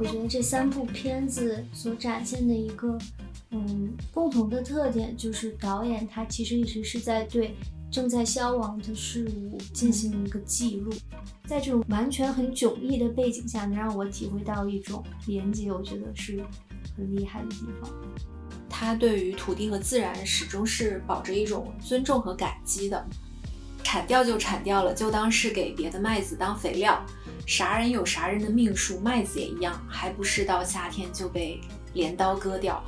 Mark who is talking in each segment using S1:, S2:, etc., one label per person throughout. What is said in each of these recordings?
S1: 我觉得这三部片子所展现的一个，嗯，共同的特点就是导演他其实一直是在对正在消亡的事物进行一个记录，在这种完全很迥异的背景下，能让我体会到一种连接，我觉得是很厉害的地方。
S2: 他对于土地和自然始终是保着一种尊重和感激的。铲掉就铲掉了，就当是给别的麦子当肥料。啥人有啥人的命数，麦子也一样，还不是到夏天就被镰刀割掉。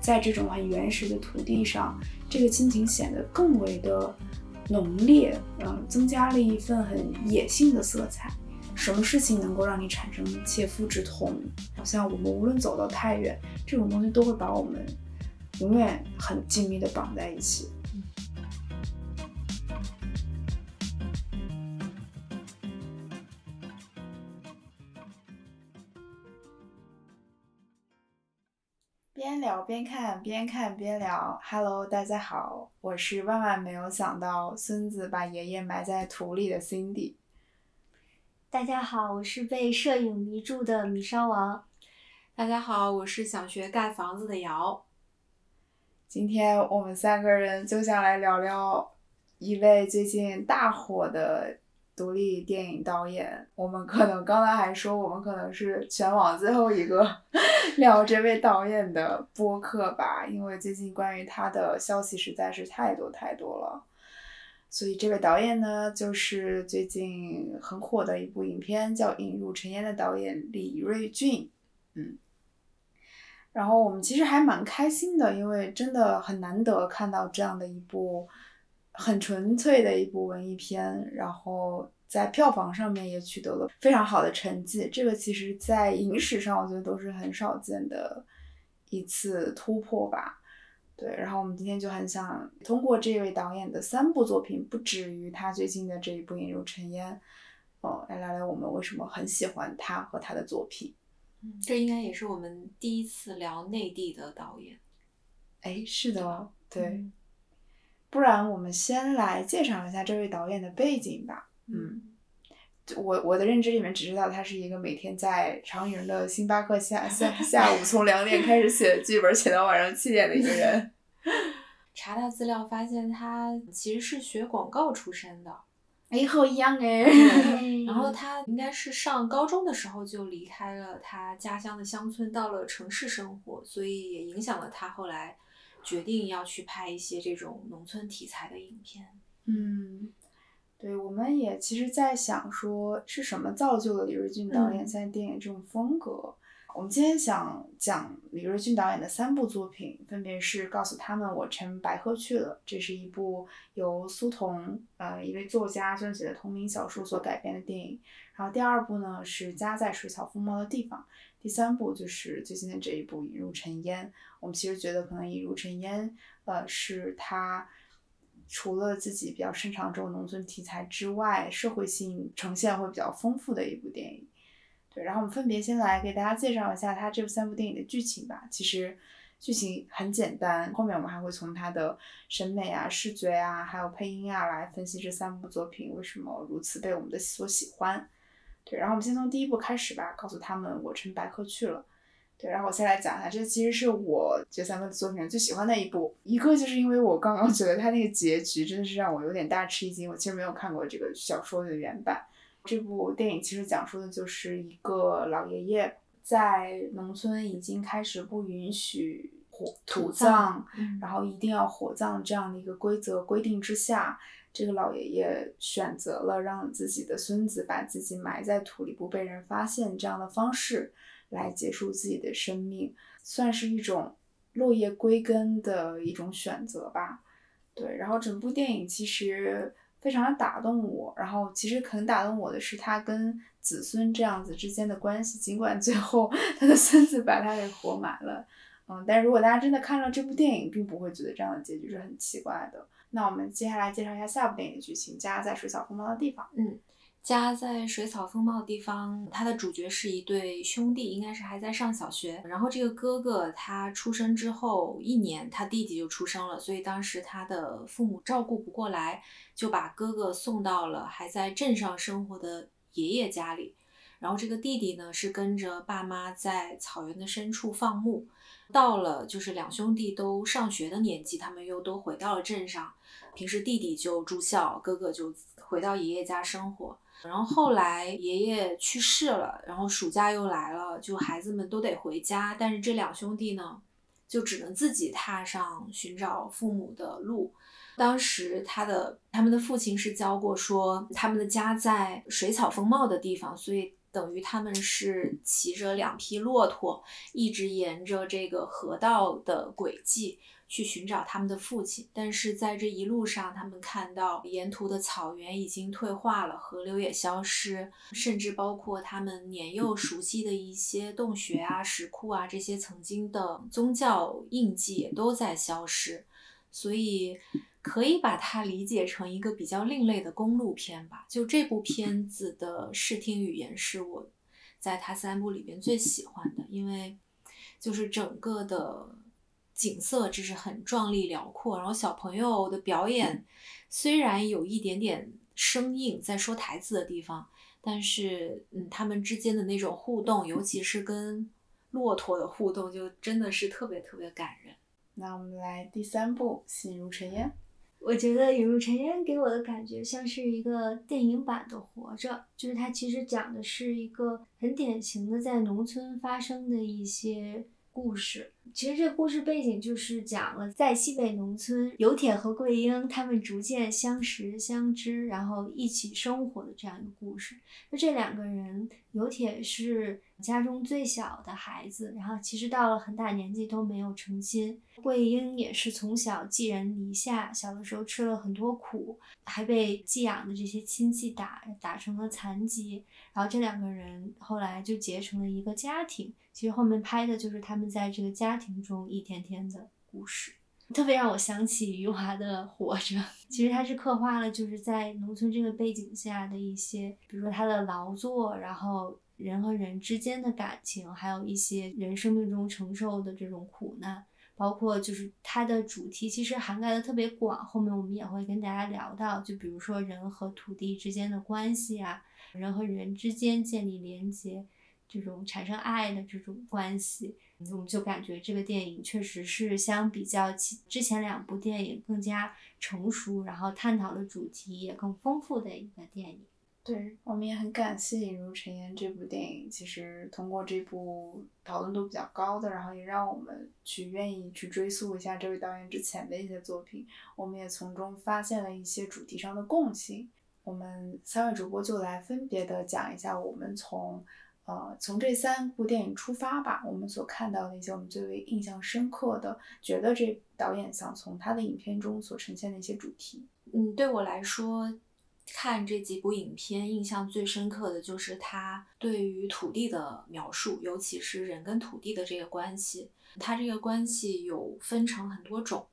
S3: 在这种很原始的土地上，这个亲情显得更为的浓烈，嗯，增加了一份很野性的色彩。什么事情能够让你产生切肤之痛？好像我们无论走到太远，这种东西都会把我们永远很紧密的绑在一起。边聊边看，边看边聊。Hello，大家好，我是万万没有想到孙子把爷爷埋在土里的 Cindy。
S1: 大家好，我是被摄影迷住的米烧王。
S2: 大家好，我是想学盖房子的瑶。
S3: 今天我们三个人就想来聊聊一位最近大火的。独立电影导演，我们可能刚才还说，我们可能是全网最后一个 聊这位导演的播客吧，因为最近关于他的消息实在是太多太多了。所以这位导演呢，就是最近很火的一部影片叫《引入尘烟》的导演李瑞俊，嗯。然后我们其实还蛮开心的，因为真的很难得看到这样的一部。很纯粹的一部文艺片，然后在票房上面也取得了非常好的成绩。这个其实，在影史上，我觉得都是很少见的一次突破吧。对，然后我们今天就很想通过这位导演的三部作品，不止于他最近的这一部《引入尘烟》，哦，来聊聊我们为什么很喜欢他和他的作品。
S2: 嗯，这应该也是我们第一次聊内地的导演。
S3: 哎，是的，对。不然我们先来介绍一下这位导演的背景吧。嗯，我我的认知里面只知道他是一个每天在长营的星巴克下 下下午从两点开始写剧本，写到晚上七点的一个人。
S2: 查他资料发现他其实是学广告出身的。
S3: 哎，好一样哎。
S2: 然后他应该是上高中的时候就离开了他家乡的乡村，到了城市生活，所以也影响了他后来。决定要去拍一些这种农村题材的影片。
S3: 嗯，对，我们也其实，在想说是什么造就了李瑞俊导演现在电影这种风格。我们今天想讲李瑞俊导演的三部作品，分别是《告诉他们我乘白鹤去了》，这是一部由苏童呃一位作家撰写的同名小说所改编的电影。然后第二部呢是《家在水草丰茂的地方》。第三部就是最近的这一部《引入尘烟》，我们其实觉得可能《引入尘烟》呃是他除了自己比较擅长这种农村题材之外，社会性呈现会比较丰富的一部电影。然后我们分别先来给大家介绍一下他这三部电影的剧情吧。其实剧情很简单，后面我们还会从他的审美啊、视觉啊，还有配音啊来分析这三部作品为什么如此被我们的所喜欢。对，然后我们先从第一部开始吧，告诉他们我乘白鹤去了。对，然后我先来讲一下，这其实是我这三部作品最喜欢的一部。一个就是因为我刚刚觉得他那个结局真的是让我有点大吃一惊。我其实没有看过这个小说的原版。这部电影其实讲述的就是一个老爷爷在农村已经开始不允许火土葬，然后一定要火葬这样的一个规则规定之下。这个老爷爷选择了让自己的孙子把自己埋在土里，不被人发现这样的方式来结束自己的生命，算是一种落叶归根的一种选择吧。对，然后整部电影其实非常的打动我，然后其实很打动我的是他跟子孙这样子之间的关系，尽管最后 他的孙子把他给活埋了，嗯，但是如果大家真的看了这部电影，并不会觉得这样的结局是很奇怪的。那我们接下来介绍一下下部电影的剧情，《家在水草丰茂的地方》。
S2: 嗯，家在水草丰茂的地方，它的主角是一对兄弟，应该是还在上小学。然后这个哥哥他出生之后一年，他弟弟就出生了，所以当时他的父母照顾不过来，就把哥哥送到了还在镇上生活的爷爷家里。然后这个弟弟呢是跟着爸妈在草原的深处放牧，到了就是两兄弟都上学的年纪，他们又都回到了镇上。平时弟弟就住校，哥哥就回到爷爷家生活。然后后来爷爷去世了，然后暑假又来了，就孩子们都得回家，但是这两兄弟呢，就只能自己踏上寻找父母的路。当时他的他们的父亲是教过说，他们的家在水草丰茂的地方，所以等于他们是骑着两匹骆驼，一直沿着这个河道的轨迹。去寻找他们的父亲，但是在这一路上，他们看到沿途的草原已经退化了，河流也消失，甚至包括他们年幼熟悉的一些洞穴啊、石窟啊这些曾经的宗教印记也都在消失，所以可以把它理解成一个比较另类的公路片吧。就这部片子的视听语言是我在它三部里边最喜欢的，因为就是整个的。景色真是很壮丽辽阔，然后小朋友的表演虽然有一点点生硬，在说台词的地方，但是嗯，他们之间的那种互动，尤其是跟骆驼的互动，就真的是特别特别感人。
S3: 那我们来第三部《心如尘烟》，
S1: 我觉得《引入尘烟》给我的感觉像是一个电影版的《活着》，就是它其实讲的是一个很典型的在农村发生的一些。故事其实这故事背景就是讲了在西北农村，有铁和桂英他们逐渐相识相知，然后一起生活的这样一个故事。那这两个人，有铁是家中最小的孩子，然后其实到了很大年纪都没有成亲。桂英也是从小寄人篱下，小的时候吃了很多苦，还被寄养的这些亲戚打打成了残疾。然后这两个人后来就结成了一个家庭。其实后面拍的就是他们在这个家庭中一天天的故事，特别让我想起余华的《活着》。其实他是刻画了就是在农村这个背景下的一些，比如说他的劳作，然后人和人之间的感情，还有一些人生命中承受的这种苦难，包括就是它的主题其实涵盖的特别广。后面我们也会跟大家聊到，就比如说人和土地之间的关系啊，人和人之间建立连接。这种产生爱的这种关系，我们就感觉这个电影确实是相比较其之前两部电影更加成熟，然后探讨的主题也更丰富的一个电影。
S3: 对，我们也很感谢《引入尘烟》这部电影。其实通过这部讨论度比较高的，然后也让我们去愿意去追溯一下这位导演之前的一些作品，我们也从中发现了一些主题上的共性。我们三位主播就来分别的讲一下我们从。呃，从这三部电影出发吧，我们所看到的一些我们最为印象深刻的，觉得这导演想从他的影片中所呈现的一些主题。
S2: 嗯，对我来说，看这几部影片印象最深刻的就是他对于土地的描述，尤其是人跟土地的这个关系。他这个关系有分成很多种。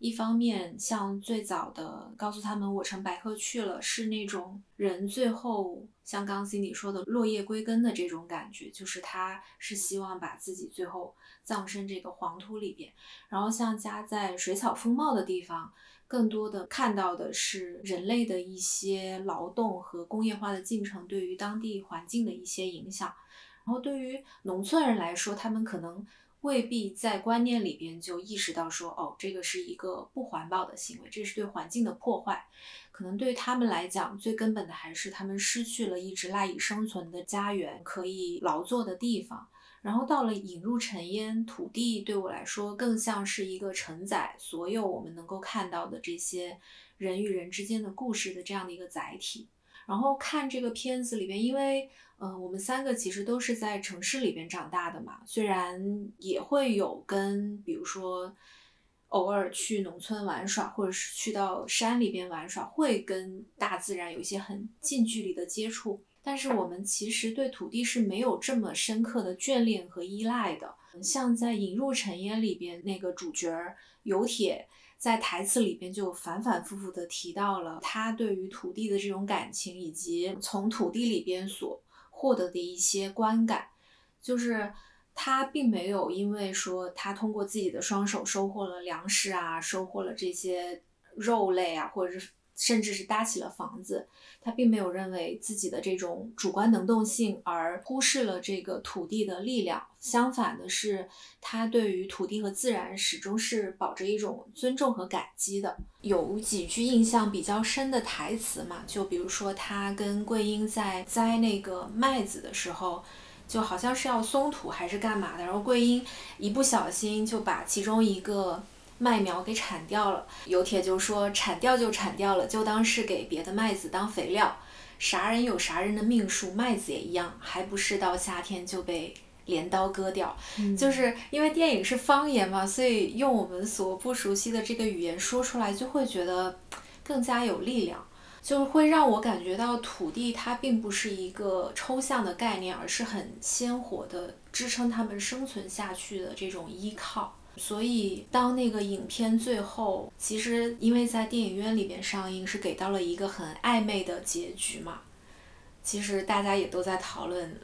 S2: 一方面，像最早的告诉他们我乘白鹤去了，是那种人最后像刚 Cindy 说的落叶归根的这种感觉，就是他是希望把自己最后葬身这个黄土里边。然后像家在水草丰茂的地方，更多的看到的是人类的一些劳动和工业化的进程对于当地环境的一些影响。然后对于农村人来说，他们可能。未必在观念里边就意识到说，哦，这个是一个不环保的行为，这是对环境的破坏。可能对他们来讲，最根本的还是他们失去了一直赖以生存的家园，可以劳作的地方。然后到了引入尘烟，土地对我来说更像是一个承载所有我们能够看到的这些人与人之间的故事的这样的一个载体。然后看这个片子里边，因为。嗯，我们三个其实都是在城市里边长大的嘛，虽然也会有跟，比如说偶尔去农村玩耍，或者是去到山里边玩耍，会跟大自然有一些很近距离的接触，但是我们其实对土地是没有这么深刻的眷恋和依赖的。像在《引入尘烟》里边那个主角有铁，在台词里边就反反复复的提到了他对于土地的这种感情，以及从土地里边所。获得的一些观感，就是他并没有因为说他通过自己的双手收获了粮食啊，收获了这些肉类啊，或者是甚至是搭起了房子，他并没有认为自己的这种主观能动性而忽视了这个土地的力量。相反的是，他对于土地和自然始终是保着一种尊重和感激的。有几句印象比较深的台词嘛，就比如说他跟桂英在栽那个麦子的时候，就好像是要松土还是干嘛的，然后桂英一不小心就把其中一个。麦苗给铲掉了，有铁就说铲掉就铲掉了，就当是给别的麦子当肥料。啥人有啥人的命数，麦子也一样，还不是到夏天就被镰刀割掉。就是因为电影是方言嘛，所以用我们所不熟悉的这个语言说出来，就会觉得更加有力量，就会让我感觉到土地它并不是一个抽象的概念，而是很鲜活的支撑他们生存下去的这种依靠。所以，当那个影片最后，其实因为在电影院里边上映，是给到了一个很暧昧的结局嘛。其实大家也都在讨论，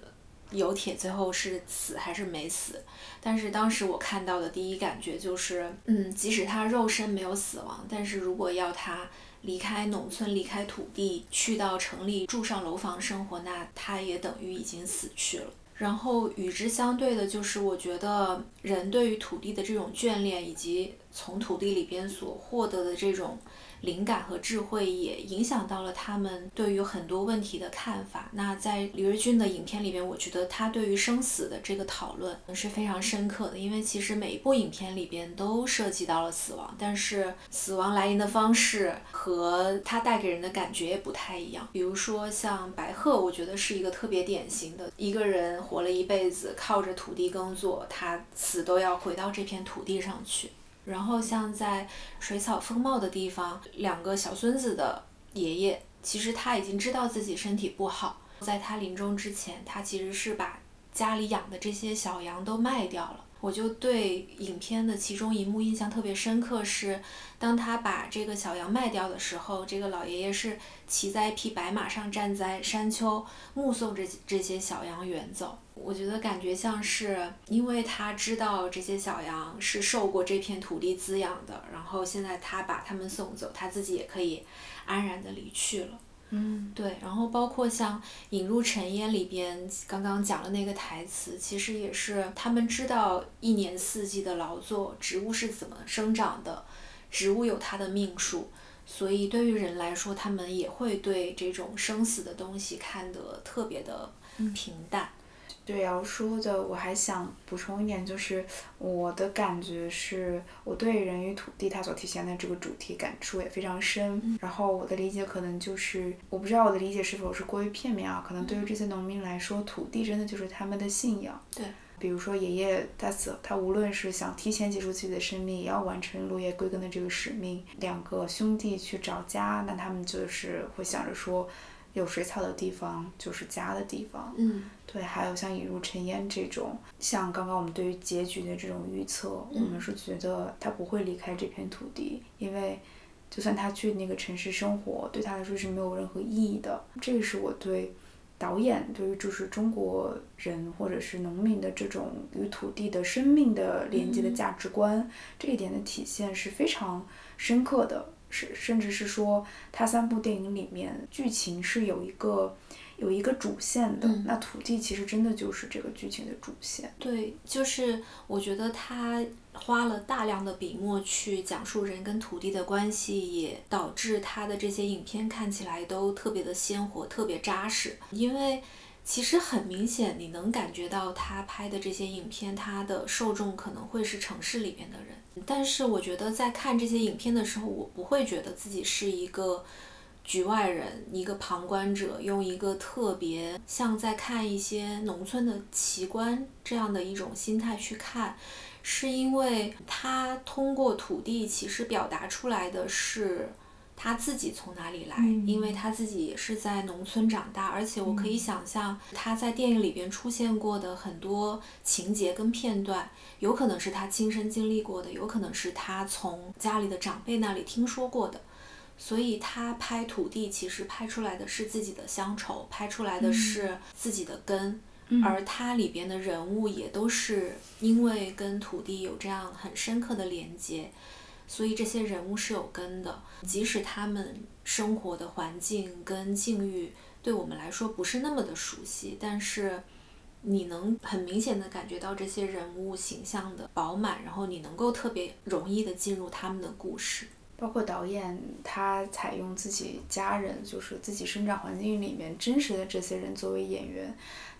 S2: 有铁最后是死还是没死。但是当时我看到的第一感觉就是，嗯，即使他肉身没有死亡，但是如果要他离开农村、离开土地，去到城里住上楼房生活，那他也等于已经死去了。然后与之相对的就是，我觉得人对于土地的这种眷恋，以及从土地里边所获得的这种。灵感和智慧也影响到了他们对于很多问题的看法。那在李瑞军的影片里边，我觉得他对于生死的这个讨论是非常深刻的。因为其实每一部影片里边都涉及到了死亡，但是死亡来临的方式和他带给人的感觉也不太一样。比如说像白鹤，我觉得是一个特别典型的一个人活了一辈子靠着土地耕作，他死都要回到这片土地上去。然后像在水草丰茂的地方，两个小孙子的爷爷，其实他已经知道自己身体不好，在他临终之前，他其实是把家里养的这些小羊都卖掉了。我就对影片的其中一幕印象特别深刻，是当他把这个小羊卖掉的时候，这个老爷爷是骑在一匹白马上站在山丘，目送着这些小羊远走。我觉得感觉像是，因为他知道这些小羊是受过这片土地滋养的，然后现在他把他们送走，他自己也可以安然的离去了。
S3: 嗯，
S2: 对，然后包括像《引入尘烟》里边刚刚讲的那个台词，其实也是他们知道一年四季的劳作，植物是怎么生长的，植物有它的命数，所以对于人来说，他们也会对这种生死的东西看得特别的平淡。
S3: 对瑶说的，我还想补充一点，就是我的感觉是，我对人与土地它所体现的这个主题感触也非常深。然后我的理解可能就是，我不知道我的理解是否是过于片面啊？可能对于这些农民来说，土地真的就是他们的信仰。
S2: 对，
S3: 比如说爷爷他死，他无论是想提前结束自己的生命，也要完成落叶归根的这个使命。两个兄弟去找家，那他们就是会想着说。有水草的地方就是家的地方。
S2: 嗯，
S3: 对，还有像引入尘烟这种，像刚刚我们对于结局的这种预测，我们是觉得他不会离开这片土地，因为就算他去那个城市生活，对他来说是没有任何意义的。这个是我对导演对于就是中国人或者是农民的这种与土地的生命的连接的价值观这一点的体现是非常深刻的。是，甚至是说，他三部电影里面剧情是有一个有一个主线的。那土地其实真的就是这个剧情的主线。
S2: 对，就是我觉得他花了大量的笔墨去讲述人跟土地的关系，也导致他的这些影片看起来都特别的鲜活，特别扎实。因为其实很明显，你能感觉到他拍的这些影片，他的受众可能会是城市里面的人。但是我觉得在看这些影片的时候，我不会觉得自己是一个局外人，一个旁观者，用一个特别像在看一些农村的奇观这样的一种心态去看，是因为他通过土地其实表达出来的是。他自己从哪里来？因为他自己也是在农村长大，而且我可以想象他在电影里边出现过的很多情节跟片段，有可能是他亲身经历过的，有可能是他从家里的长辈那里听说过的。所以他拍土地，其实拍出来的是自己的乡愁，拍出来的是自己的根，而他里边的人物也都是因为跟土地有这样很深刻的连接。所以这些人物是有根的，即使他们生活的环境跟境遇对我们来说不是那么的熟悉，但是你能很明显的感觉到这些人物形象的饱满，然后你能够特别容易的进入他们的故事。
S3: 包括导演，他采用自己家人，就是自己生长环境里面真实的这些人作为演员，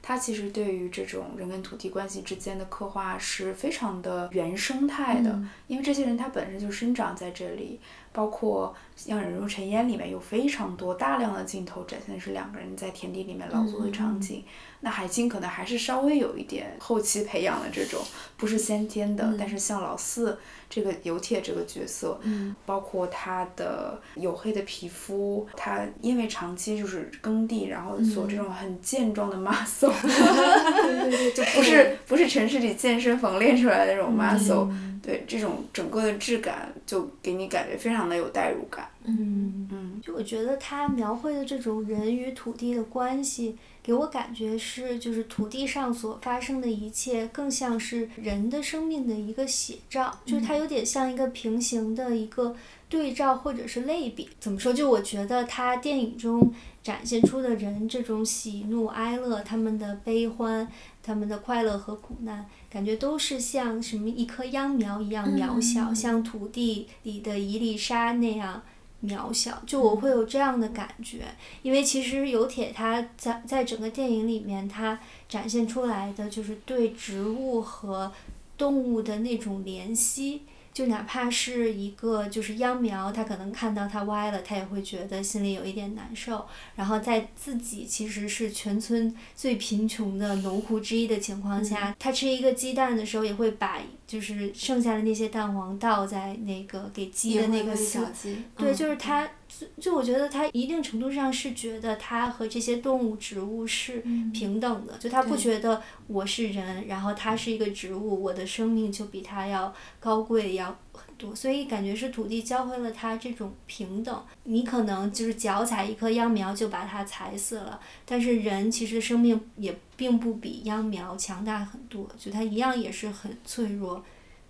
S3: 他其实对于这种人跟土地关系之间的刻画是非常的原生态的，因为这些人他本身就生长在这里，包括像《人如尘烟》里面有非常多大量的镜头展现的是两个人在田地里面劳作的场景，那海清可能还是稍微有一点后期培养的这种，不是先天的，但是像老四。这个油铁这个角色，
S2: 嗯，
S3: 包括他的黝黑的皮肤，他因为长期就是耕地，然后做这种很健壮的 muscle，
S2: 对对对，就
S3: 不是不是城市里健身房练出来的那种 muscle，对这种整个的质感就给你感觉非常的有代入感。
S2: 嗯
S3: 嗯，
S1: 就我觉得他描绘的这种人与土地的关系。给我感觉是，就是土地上所发生的一切，更像是人的生命的一个写照，就是它有点像一个平行的一个对照或者是类比。怎么说？就我觉得他电影中展现出的人这种喜怒哀乐，他们的悲欢，他们的快乐和苦难，感觉都是像什么一棵秧苗一样渺小，像土地里的一粒沙那样。渺小，就我会有这样的感觉，因为其实有铁他在在整个电影里面，他展现出来的就是对植物和动物的那种怜惜。就哪怕是一个就是秧苗，他可能看到它歪了，他也会觉得心里有一点难受。然后在自己其实是全村最贫穷的农户之一的情况下，他吃一个鸡蛋的时候，也会把就是剩下的那些蛋黄倒在那个给鸡的那个
S2: 小鸡。
S1: 对，就是他。就就我觉得他一定程度上是觉得他和这些动物、植物是平等的，就他不觉得我是人，然后他是一个植物，我的生命就比他要高贵要很多，所以感觉是土地教会了他这种平等。你可能就是脚踩一棵秧苗就把它踩死了，但是人其实生命也并不比秧苗强大很多，就他一样也是很脆弱。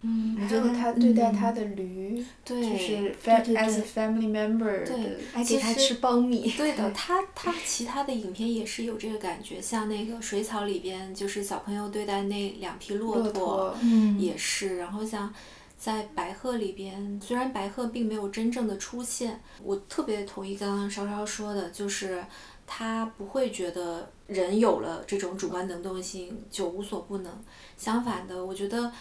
S3: 嗯，还有他对待他的驴，
S2: 就
S3: 是 as a family member，
S2: 对，
S1: 还给他吃苞米。
S2: 对的，他他其他的影片也是有这个感觉，像那个水草里边，就是小朋友对待那两匹骆
S3: 驼，
S2: 也是。然后像在白鹤里边，虽然白鹤并没有真正的出现，我特别同意刚刚稍稍说的，就是他不会觉得人有了这种主观能动性就无所不能。相反的，我觉得。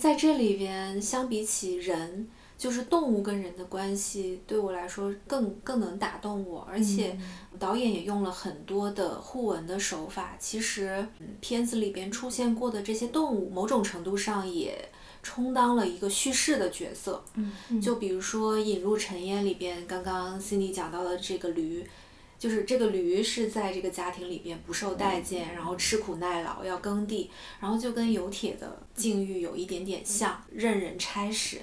S2: 在这里边，相比起人，就是动物跟人的关系，对我来说更更能打动我。而且导演也用了很多的互文的手法。其实，片子里边出现过的这些动物，某种程度上也充当了一个叙事的角色。
S3: 嗯，
S2: 就比如说《引入尘烟》里边，刚刚 Cindy 讲到的这个驴。就是这个驴是在这个家庭里边不受待见，然后吃苦耐劳要耕地，然后就跟有铁的境遇有一点点像，任人差使。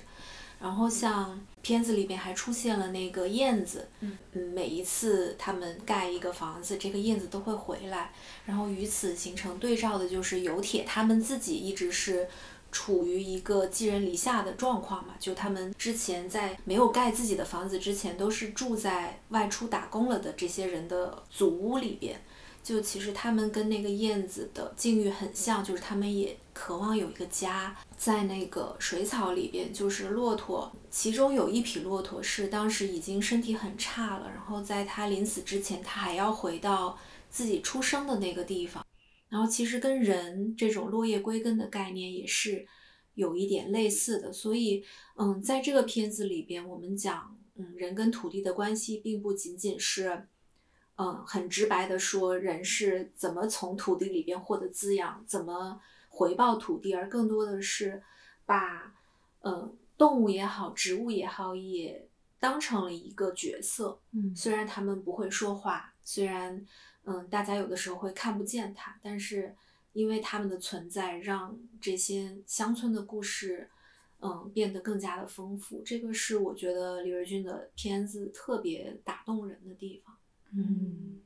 S2: 然后像片子里边还出现了那个燕子，嗯，每一次他们盖一个房子，这个燕子都会回来。然后与此形成对照的就是有铁，他们自己一直是。处于一个寄人篱下的状况嘛，就他们之前在没有盖自己的房子之前，都是住在外出打工了的这些人的祖屋里边。就其实他们跟那个燕子的境遇很像，就是他们也渴望有一个家。在那个水草里边，就是骆驼，其中有一匹骆驼是当时已经身体很差了，然后在他临死之前，他还要回到自己出生的那个地方。然后其实跟人这种落叶归根的概念也是有一点类似的，所以嗯，在这个片子里边，我们讲嗯人跟土地的关系，并不仅仅是嗯很直白的说人是怎么从土地里边获得滋养，怎么回报土地，而更多的是把嗯动物也好，植物也好，也当成了一个角色。
S1: 嗯，
S2: 虽然他们不会说话，虽然。嗯，大家有的时候会看不见它，但是因为他们的存在，让这些乡村的故事，嗯，变得更加的丰富。这个是我觉得李瑞军的片子特别打动人的地方。
S3: 嗯，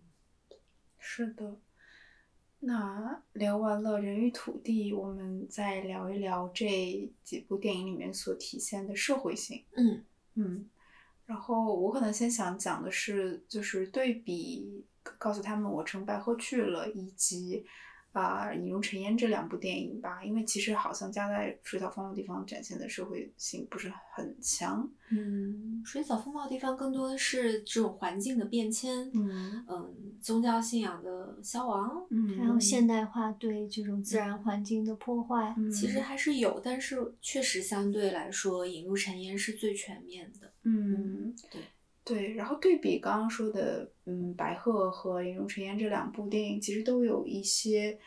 S3: 是的。那聊完了人与土地，我们再聊一聊这几部电影里面所体现的社会性。
S2: 嗯
S3: 嗯，然后我可能先想讲的是，就是对比，告诉他们我乘白鹤去了，以及啊《引入尘烟》这两部电影吧，因为其实好像加在水草丰茂地方展现的社会性不是很强。
S2: 嗯，水草丰茂地方更多的是这种环境的变迁，
S3: 嗯
S2: 嗯，宗教信仰的消亡，
S3: 嗯，
S1: 还有现代化对这种自然环境的破坏。
S3: 嗯
S2: 其实还是有，但是确实相对来说，《引入尘烟》是最全面的。
S3: 嗯，
S2: 对
S3: 对，然后对比刚刚说的，嗯，《白鹤》和《引入尘烟》这两部电影，其实都有一些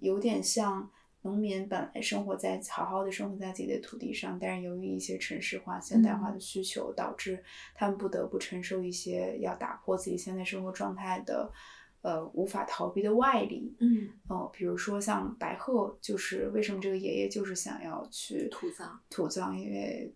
S3: 有点像农民本来生活在好好的生活在自己的土地上，但是由于一些城市化、现代化的需求，导致他们不得不承受一些要打破自己现在生活状态的，呃，无法逃避的外力。
S2: 嗯，
S3: 哦，比如说像白鹤，就是为什么这个爷爷就是想要去
S2: 土葬。
S3: 土葬，因为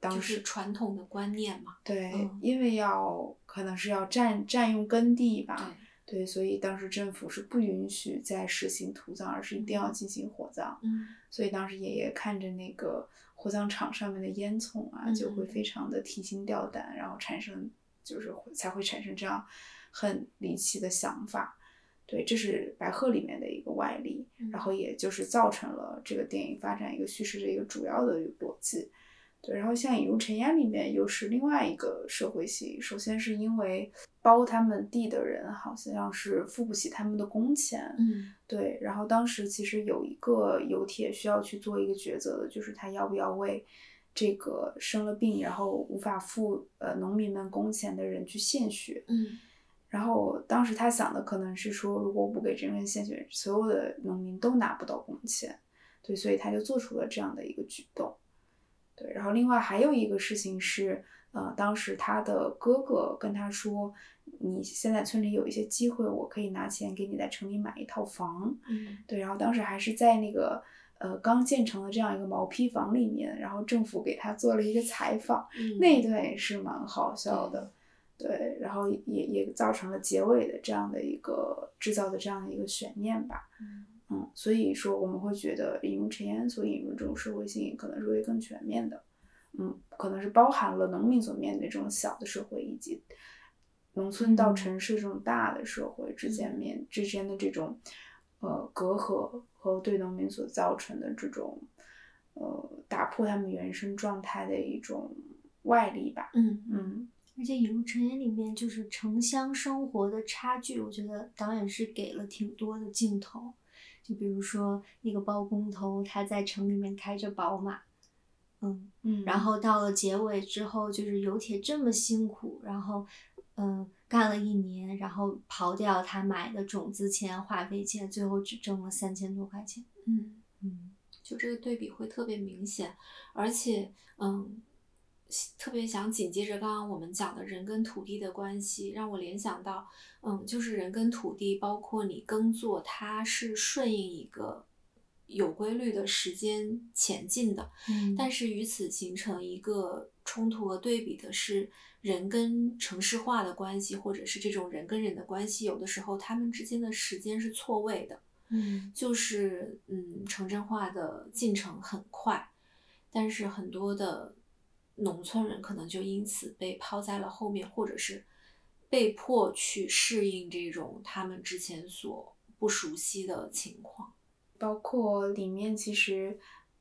S3: 当
S2: 就
S3: 时
S2: 是传统的观念嘛。
S3: 对，
S2: 嗯
S3: 因为要可能是要占占用耕地吧，，对，所以当时政府是不允许再实行土葬，而是一定要进行火葬。
S2: 嗯
S3: 所以当时爷爷看着那个火葬场上面的烟囱啊，就会
S2: 嗯
S3: 非常的提心吊胆，然后产生就是才会产生这样很离奇的想法。对，这是白鹤里面的一个外力，
S2: 嗯
S3: 然后也就是造成了这个电影发展一个叙事的一个主要的逻辑。对，然后像《引入尘烟》里面又是另外一个社会性。首先是因为包他们地的人好像是付不起他们的工钱，
S2: 嗯
S3: 对，然后当时其实有一个油铁需要去做一个抉择的，就是他要不要为这个生了病然后无法付呃农民们工钱的人去献血。
S2: 嗯
S3: 然后当时他想的可能是说，如果我不给这个人献血，所有的农民都拿不到工钱。对，所以他就做出了这样的一个举动。对，然后另外还有一个事情是，呃，当时他的哥哥跟他说，你现在村里有一些机会，我可以拿钱给你在城里买一套房。
S2: 嗯
S3: 对，然后当时还是在那个呃刚建成的这样一个毛坯房里面，然后政府给他做了一个采访，
S2: 嗯，
S3: 那一段也是蛮好笑的。对，然后也也造成了结尾的这样的一个制造的这样的一个悬念吧。
S2: 嗯
S3: 嗯，所以说我们会觉得引入尘烟所引入这种社会性可能是会更全面的，嗯，可能是包含了农民所面对这种小的社会，以及农村到
S1: 嗯
S3: 城市这种大的社会之间
S2: 嗯
S3: 面之间的这种呃隔阂和对农民所造成的这种呃打破他们原生状态的一种外力吧。
S2: 嗯
S3: 嗯
S1: 而且《引入尘烟》里面就是城乡生活的差距，我觉得导演是给了挺多的镜头。就比如说那个包工头，他在城里面开着宝马，嗯，
S3: 嗯，
S1: 然后到了结尾之后，就是有铁这么辛苦，然后嗯干了一年，然后刨掉他买的种子钱、化肥钱，最后只挣了三千多块钱。
S2: 嗯。
S1: 嗯
S2: 就这个对比会特别明显，而且，嗯，特别想紧接着刚刚我们讲的人跟土地的关系，让我联想到，嗯，就是人跟土地，包括你耕作，它是顺应一个有规律的时间前进的，
S1: 嗯
S2: 但是与此形成一个冲突和对比的是，人跟城市化的关系，或者是这种人跟人的关系，有的时候他们之间的时间是错位的。
S1: 嗯
S2: 就是嗯，城镇化的进程很快，但是很多的农村人可能就因此被抛在了后面，或者是被迫去适应这种他们之前所不熟悉的情况。
S3: 包括里面其实，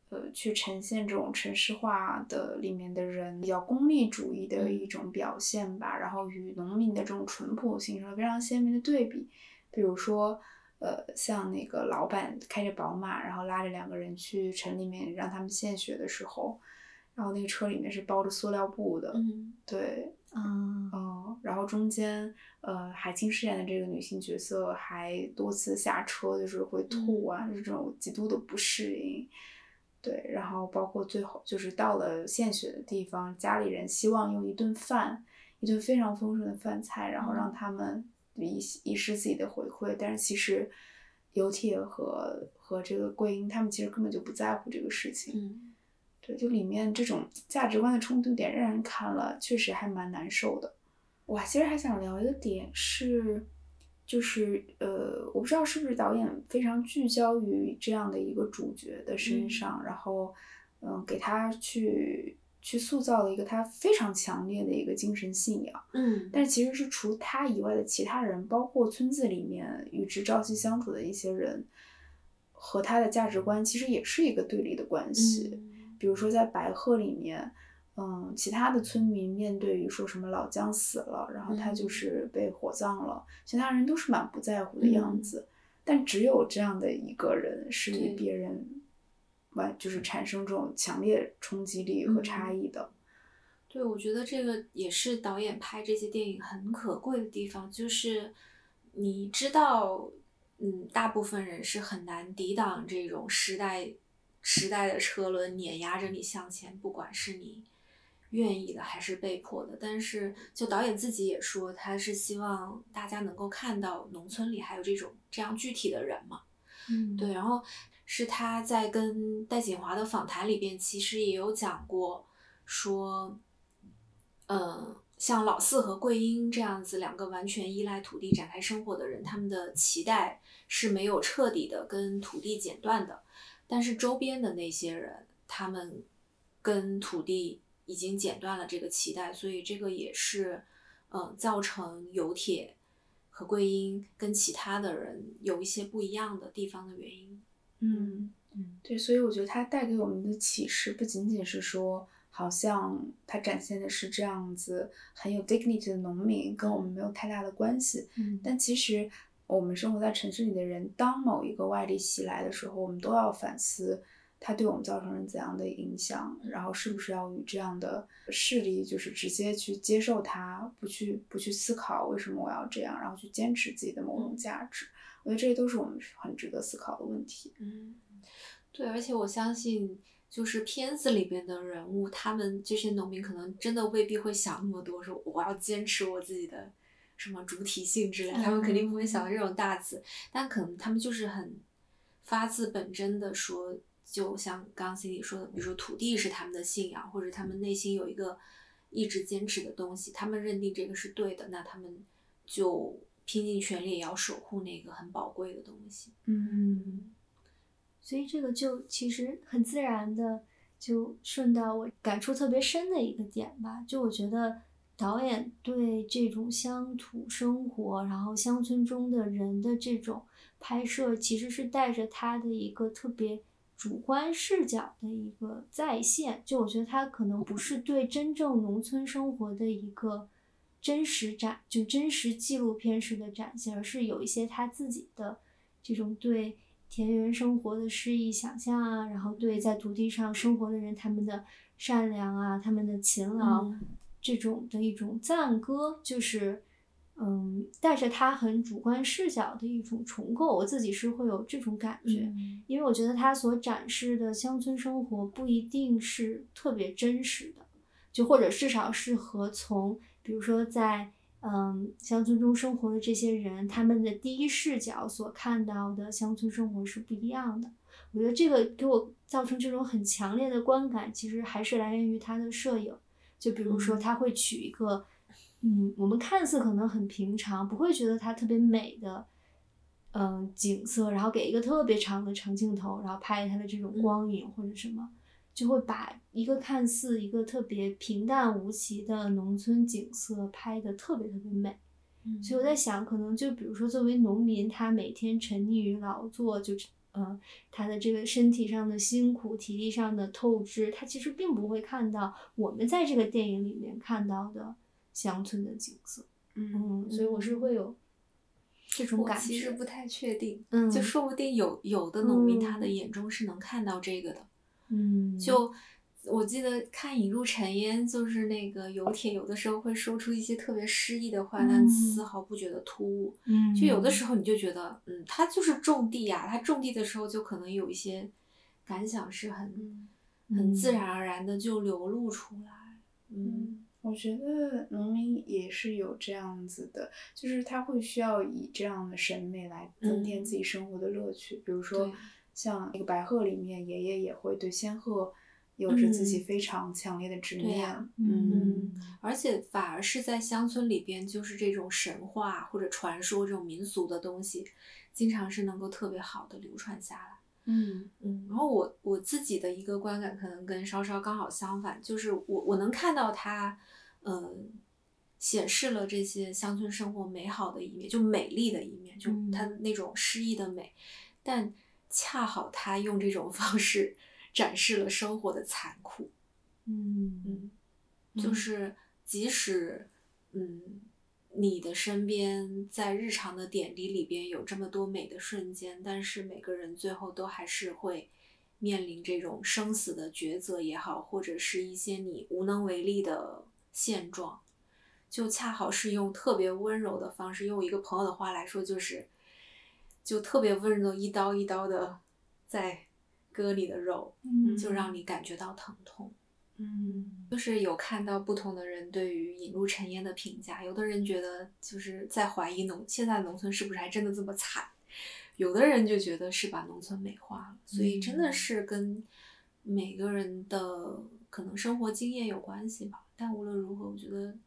S3: 呃，去呈现这种城市化的里面的人比较功利主义的一种表现吧，然后与农民的这种淳朴形成了非常鲜明的对比。比如说，呃，像那个老板开着宝马，然后拉着两个人去城里面让他们献血的时候，然后那个车里面是包着塑料布的，
S2: 嗯
S3: 对，
S1: 啊
S3: 嗯，然后中间，呃，海清饰演的这个女性角色还多次下车，就是会吐啊，就是这种极度的不适应。对，然后包括最后就是到了献血的地方，家里人希望用一顿饭，一顿非常丰盛的饭菜，然后让他们遗遗失自己的回馈，但是其实尤铁和和这个桂英他们其实根本就不在乎这个事情。
S2: 嗯
S3: 对，就里面这种价值观的冲突点，让人看了确实还蛮难受的。我其实还想聊一个点是，就是呃，我不知道是不是导演非常聚焦于这样的一个主角的身上，然后嗯，给他去去塑造了一个他非常强烈的一个精神信仰。
S2: 嗯，
S3: 但其实是除他以外的其他人，包括村子里面与之朝夕相处的一些人，和他的价值观其实也是一个对立的关系。比如说在白鹤里面。嗯，其他的村民面对于说什么老姜死了，然后他就是被火葬了，其他人都是满不在乎的样子，但只有这样的一个人是与别人完就是产生这种强烈冲击力和差异的。
S2: 对，我觉得这个也是导演拍这些电影很可贵的地方，就是你知道，嗯，大部分人是很难抵挡这种时代时代的车轮碾压着你向前，不管是你。愿意的还是被迫的，但是就导演自己也说，他是希望大家能够看到农村里还有这种这样具体的人嘛。
S1: 嗯，
S2: 对。然后是他在跟戴锦华的访谈里边，其实也有讲过，说，嗯，像老四和桂英这样子两个完全依赖土地展开生活的人，他们的脐带是没有彻底的跟土地剪断的，但是周边的那些人，他们跟土地。已经剪断了这个脐带，所以这个也是，嗯，造成油铁和桂英跟其他的人有一些不一样的地方的原因。
S3: 嗯嗯，对，所以我觉得它带给我们的启示不仅仅是说，好像它展现的是这样子很有 dignity 的农民，跟我们没有太大的关系。
S1: 嗯，
S3: 但其实我们生活在城市里的人，当某一个外力袭来的时候，我们都要反思。它对我们造成了怎样的影响？然后是不是要与这样的势力，就是直接去接受它，不去不去思考为什么我要这样，然后去坚持自己的某种价值？我觉得这些都是我们很值得思考的问题。
S2: 嗯，对，而且我相信，就是片子里边的人物，他们这些农民可能真的未必会想那么多，说我要坚持我自己的什么主体性之类，他们肯定不会想到这种大词，但可能他们就是很发自本真的说。就像刚刚 Cindy 说的，比如说土地是他们的信仰，或者他们内心有一个一直坚持的东西，他们认定这个是对的，那他们就拼尽全力也要守护那个很宝贵的东西。
S1: 嗯，所以这个就其实很自然的就顺到我感触特别深的一个点吧，就我觉得导演对这种乡土生活，然后乡村中的人的这种拍摄，其实是带着他的一个特别。主观视角的一个再现，就我觉得他可能不是对真正农村生活的一个真实展，就真实纪录片式的展现，而是有一些他自己的这种对田园生活的诗意想象啊，然后对在土地上生活的人他们的善良啊，他们的勤劳这种的一种赞歌，就是。嗯，带着他很主观视角的一种重构，我自己是会有这种感觉，因为我觉得他所展示的乡村生活不一定是特别真实的，就或者至少是和从比如说在嗯乡村中生活的这些人他们的第一视角所看到的乡村生活是不一样的。我觉得这个给我造成这种很强烈的观感，其实还是来源于他的摄影，就比如说他会取一个。嗯，我们看似可能很平常，不会觉得它特别美的，嗯，景色，然后给一个特别长的长镜头，然后拍它的这种光影或者什么，就会把一个看似一个特别平淡无奇的农村景色拍得特别特别美。所以我在想，可能就比如说作为农民，他每天沉溺于劳作，就呃，他的这个身体上的辛苦，体力上的透支，他其实并不会看到我们在这个电影里面看到的。乡村的景色，嗯，所以我是会有这种感觉。
S2: 其实不太确定，
S1: 嗯，
S2: 就说不定有有的农民他的眼中是能看到这个的，
S1: 嗯，
S2: 就我记得看《引入尘烟》，就是那个油铁有的时候会说出一些特别诗意的话，但丝毫不觉得突兀，
S1: 嗯，
S2: 就有的时候你就觉得，嗯，他就是种地呀，他种地的时候就可能有一些感想是很很自然而然的就流露出来，嗯。
S3: 我觉得农民也是有这样子的，就是他会需要以这样的审美来增添自己生活的乐趣。比如说，像那个白鹤里面，爷爷也会对仙鹤有着自己非常强烈的执念。嗯
S2: 而且反而是在乡村里边，就是这种神话或者传说这种民俗的东西，经常是能够特别好的流传下来。
S3: 嗯
S2: 嗯，然后我我自己的一个观感可能跟稍稍刚好相反，就是我我能看到它，嗯，显示了这些乡村生活美好的一面，就美丽的一面，就
S1: 嗯
S2: 它那种诗意的美，但恰好他用这种方式展示了生活的残酷。
S1: 嗯。
S2: 嗯，就
S1: 嗯。
S2: 是即使嗯，你的身边在日常的点滴里边有这么多美的瞬间，但是每个人最后都还是会面临这种生死的抉择也好，或者是一些你无能为力的现状，就恰好是用特别温柔的方式，用一个朋友的话来说，就是就特别温柔一刀一刀的在割你的肉，
S1: 嗯
S2: 就让你感觉到疼痛。
S3: 嗯
S2: 就是有看到不同的人对于《引入尘烟》的评价，有的人觉得就是在怀疑农现在农村是不是还真的这么惨，有的人就觉得是把农村美化了，所以真的是跟每个人的可能生活经验有关系吧。但无论如何，我觉得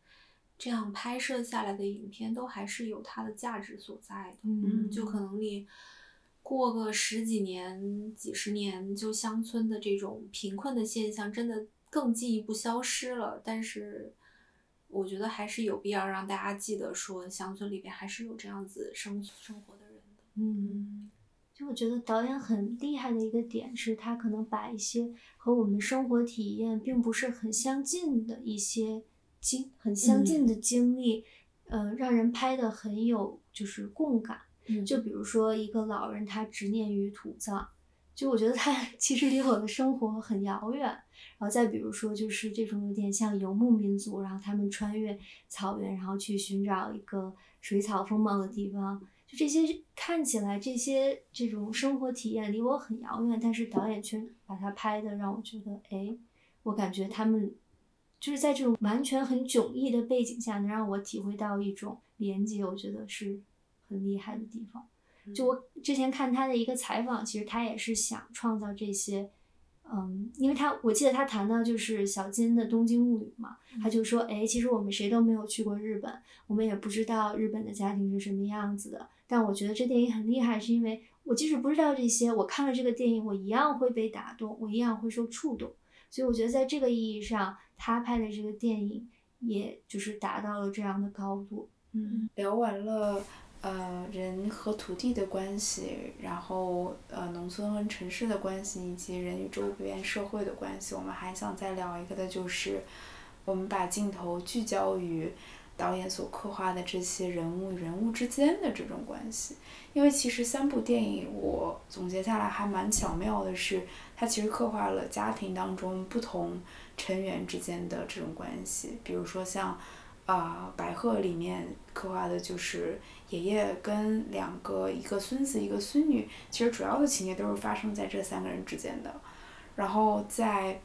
S2: 这样拍摄下来的影片都还是有它的价值所在的。
S1: 嗯
S2: 就可能你过个十几年、几十年，就乡村的这种贫困的现象真的更进一步消失了。但是，我觉得还是有必要让大家记得说，乡村里边还是有这样子生生活的人的。
S1: 嗯，就我觉得导演很厉害的一个点是，他可能把一些和我们生活体验并不是很相近的一些经很相近的经历，呃，让人拍的很有就是共感。
S2: 嗯
S1: 就比如说一个老人，他执念于土葬，就我觉得他 其实离我的生活很遥远。然后再比如说，就是这种有点像游牧民族，然后他们穿越草原，然后去寻找一个水草丰茂的地方。就这些看起来这些这种生活体验离我很遥远，但是导演却把它拍的让我觉得，哎，我感觉他们就是在这种完全很迥异的背景下，能让我体会到一种连接，我觉得是很厉害的地方。就我之前看他的一个采访，其实他也是想创造这些，嗯，因为他我记得他谈到就是小金的《东京物语》嘛，他就说，哎，其实我们谁都没有去过日本，我们也不知道日本的家庭是什么样子的。但我觉得这电影很厉害，是因为我即使不知道这些，我看了这个电影，我一样会被打动，我一样会受触动。所以我觉得在这个意义上，他拍的这个电影，也就是达到了这样的高度。
S3: 嗯，聊完了呃人和土地的关系，然后呃农村和城市的关系，以及人与周边社会的关系，我们还想再聊一个的就是，我们把镜头聚焦于导演所刻画的这些人物与人物之间的这种关系。因为其实三部电影我总结下来还蛮巧妙的是，它其实刻画了家庭当中不同成员之间的这种关系，比如说像。啊、白鹤里面刻画的就是爷爷跟两个，一个孙子，一个孙女，其实主要的情节都是发生在这三个人之间的。然后在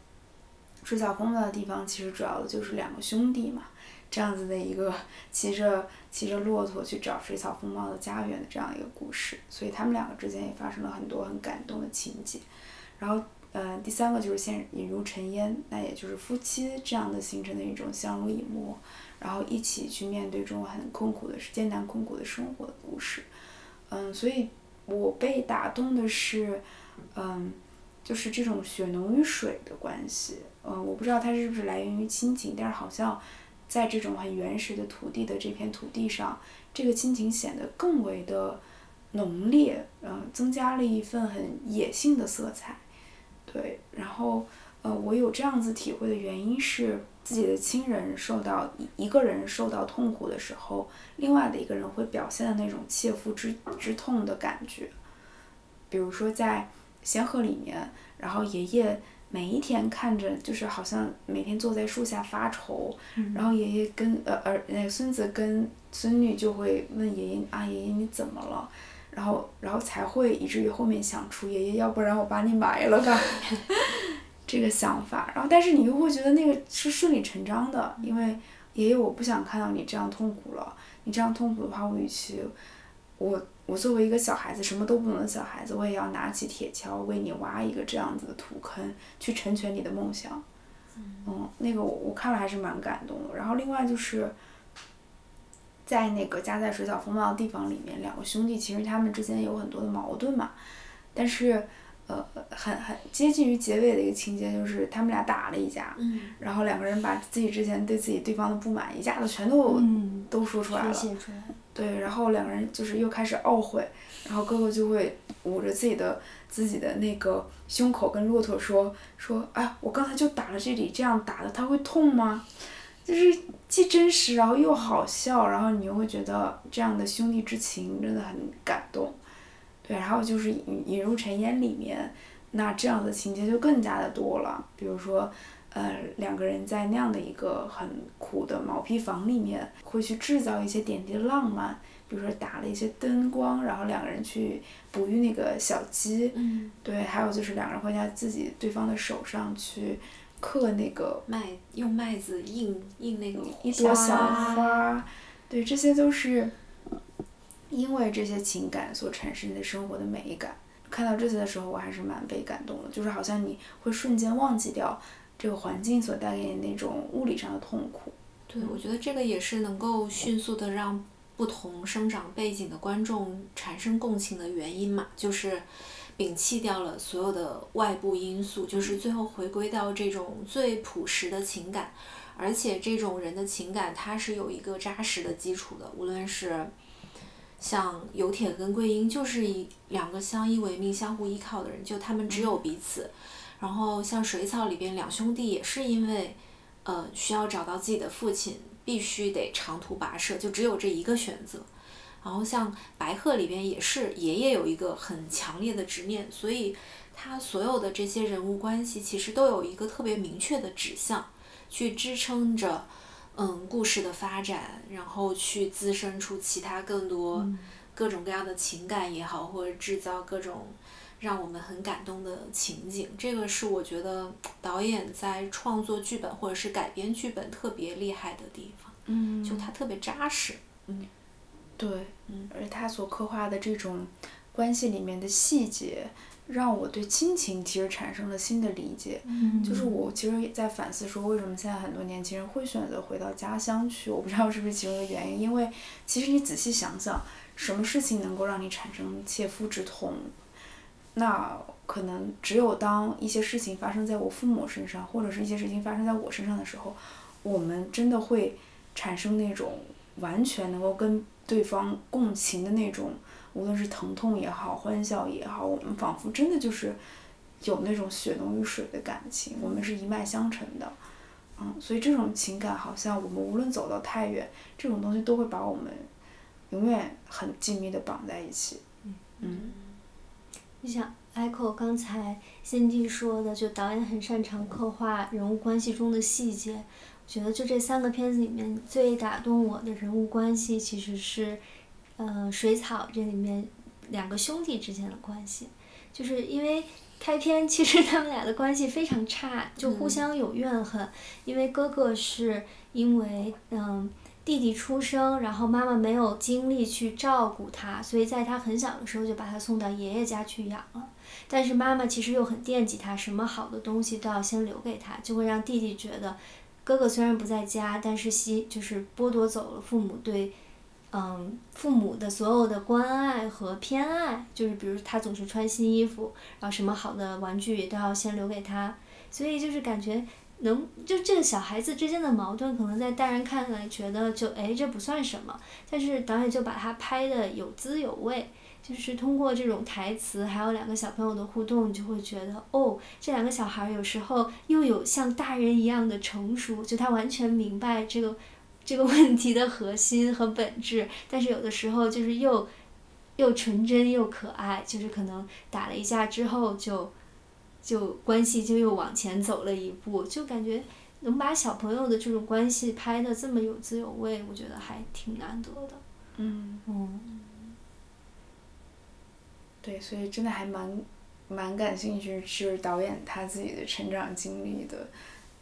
S3: 水草丰茂的地方，其实主要的就是两个兄弟嘛，这样子的一个骑着骑着骆驼去找水草丰茂的家园的这样一个故事，所以他们两个之间也发生了很多很感动的情节。然后，呃，第三个就是先引入尘烟，那也就是夫妻这样的形成的一种相濡以沫。然后一起去面对这种很困苦的、艰难困苦的生活的故事，嗯，所以我被打动的是，嗯，就是这种血浓于水的关系，嗯，我不知道它是不是来源于亲情，但是好像在这种很原始的土地的这片土地上，这个亲情显得更为的浓烈，嗯，增加了一份很野性的色彩，对，然后。呃，我有这样子体会的原因是，自己的亲人受到一一个人受到痛苦的时候，另外的一个人会表现的那种切肤之之痛的感觉。比如说在仙鹤里面，然后爷爷每一天看着，就是好像每天坐在树下发愁，然后爷爷跟呃儿那个孙子跟孙女就会问爷爷啊，爷爷你怎么了？然后然后才会以至于后面想出爷爷，要不然我把你埋了吧。这个想法，然后但是你又会觉得那个是顺理成章的，因为爷爷我不想看到你这样痛苦了，你这样痛苦的话，我与其我我作为一个小孩子，什么都不懂的小孩子，我也要拿起铁锹为你挖一个这样子的土坑，去成全你的梦想。嗯，那个我我看了还是蛮感动的。然后另外就是，在那个家在水草丰茂的地方里面，两个兄弟其实他们之间有很多的矛盾嘛，但是呃很很接近于结尾的一个情节就是他们俩打了一架，
S2: 嗯
S3: 然后两个人把自己之前对自己对方的不满一下子全都、
S1: 嗯，
S3: 都说出来了。对，然后两个人就是又开始懊悔，然后哥哥就会捂着自己的自己的那个胸口跟骆驼说说，哎，我刚才就打了这里，这样打的他会痛吗？就是既真实，然后又好笑，然后你又会觉得这样的兄弟之情真的很感动。对，然后就是引引入尘烟里面，那这样的情节就更加的多了，比如说。呃，两个人在那样的一个很苦的毛坯房里面，会去制造一些点滴的浪漫，比如说打了一些灯光，然后两个人去哺育那个小鸡，
S2: 嗯，
S3: 对，还有就是两个人会在自己对方的手上去刻那个
S2: 麦用麦子印印那个
S3: 一朵小
S2: 花。
S3: 花，对，这些都是因为这些情感所产生的生活的美感。看到这些的时候，我还是蛮被感动的，就是好像你会瞬间忘记掉这个环境所带给你那种物理上的痛苦。
S2: 对，我觉得这个也是能够迅速的让不同生长背景的观众产生共情的原因嘛，就是摒弃掉了所有的外部因素，就是最后回归到这种最朴实的情感，而且这种人的情感它是有一个扎实的基础的，无论是。像有铁跟桂英就是一两个相依为命、相互依靠的人，就他们只有彼此。然后像水草里边两兄弟也是因为，呃，需要找到自己的父亲，必须得长途跋涉，就只有这一个选择。然后像白鹤里边也是，爷爷有一个很强烈的执念，所以他所有的这些人物关系其实都有一个特别明确的指向，去支撑着。嗯，故事的发展，然后去滋生出其他更多各种各样的情感也好，或者制造各种让我们很感动的情景。这个是我觉得导演在创作剧本或者是改编剧本特别厉害的地方，
S3: 嗯
S2: 就他特别扎实。嗯，
S3: 对，
S2: 嗯，
S3: 而他所刻画的这种关系里面的细节，让我对亲情其实产生了新的理解。
S1: 嗯，
S3: 就是我其实也在反思说，为什么现在很多年轻人会选择回到家乡去？我不知道是不是其中的原因，因为其实你仔细想想，什么事情能够让你产生切肤之痛？那可能只有当一些事情发生在我父母身上，或者是一些事情发生在我身上的时候，我们真的会产生那种完全能够跟对方共情的那种，无论是疼痛也好，欢笑也好，我们仿佛真的就是有那种血浓于水的感情，我们是一脉相承的。嗯，所以这种情感好像我们无论走到太远，这种东西都会把我们永远很紧密的绑在一起。嗯
S1: 你想 echo 刚才 Cindy 说的，就导演很擅长刻画人物关系中的细节。我觉得就这三个片子里面最打动我的人物关系，其实是，呃，水草这里面两个兄弟之间的关系，就是因为开篇其实他们俩的关系非常差，就互相有怨恨，因为哥哥是因为嗯。弟弟出生，然后妈妈没有精力去照顾他，所以在他很小的时候就把他送到爷爷家去养了。但是妈妈其实又很惦记他，什么好的东西都要先留给他，就会让弟弟觉得，哥哥虽然不在家，但是西就是剥夺走了父母对，嗯，父母的所有的关爱和偏爱，就是比如他总是穿新衣服，然后什么好的玩具也都要先留给他，所以就是感觉。能就这个小孩子之间的矛盾，可能在大人看来觉得就哎这不算什么，但是导演就把它拍的有滋有味，就是通过这种台词，还有两个小朋友的互动，你就会觉得哦，这两个小孩有时候又有像大人一样的成熟，就他完全明白这个这个问题的核心和本质，但是有的时候就是又又纯真又可爱，就是可能打了一架之后就。就关系就又往前走了一步，就感觉能把小朋友的这种关系拍的这么有滋有味，我觉得还挺难得的。
S3: 嗯，
S1: 嗯，
S3: 对，所以真的还蛮蛮感兴趣，就是导演他自己的成长经历的，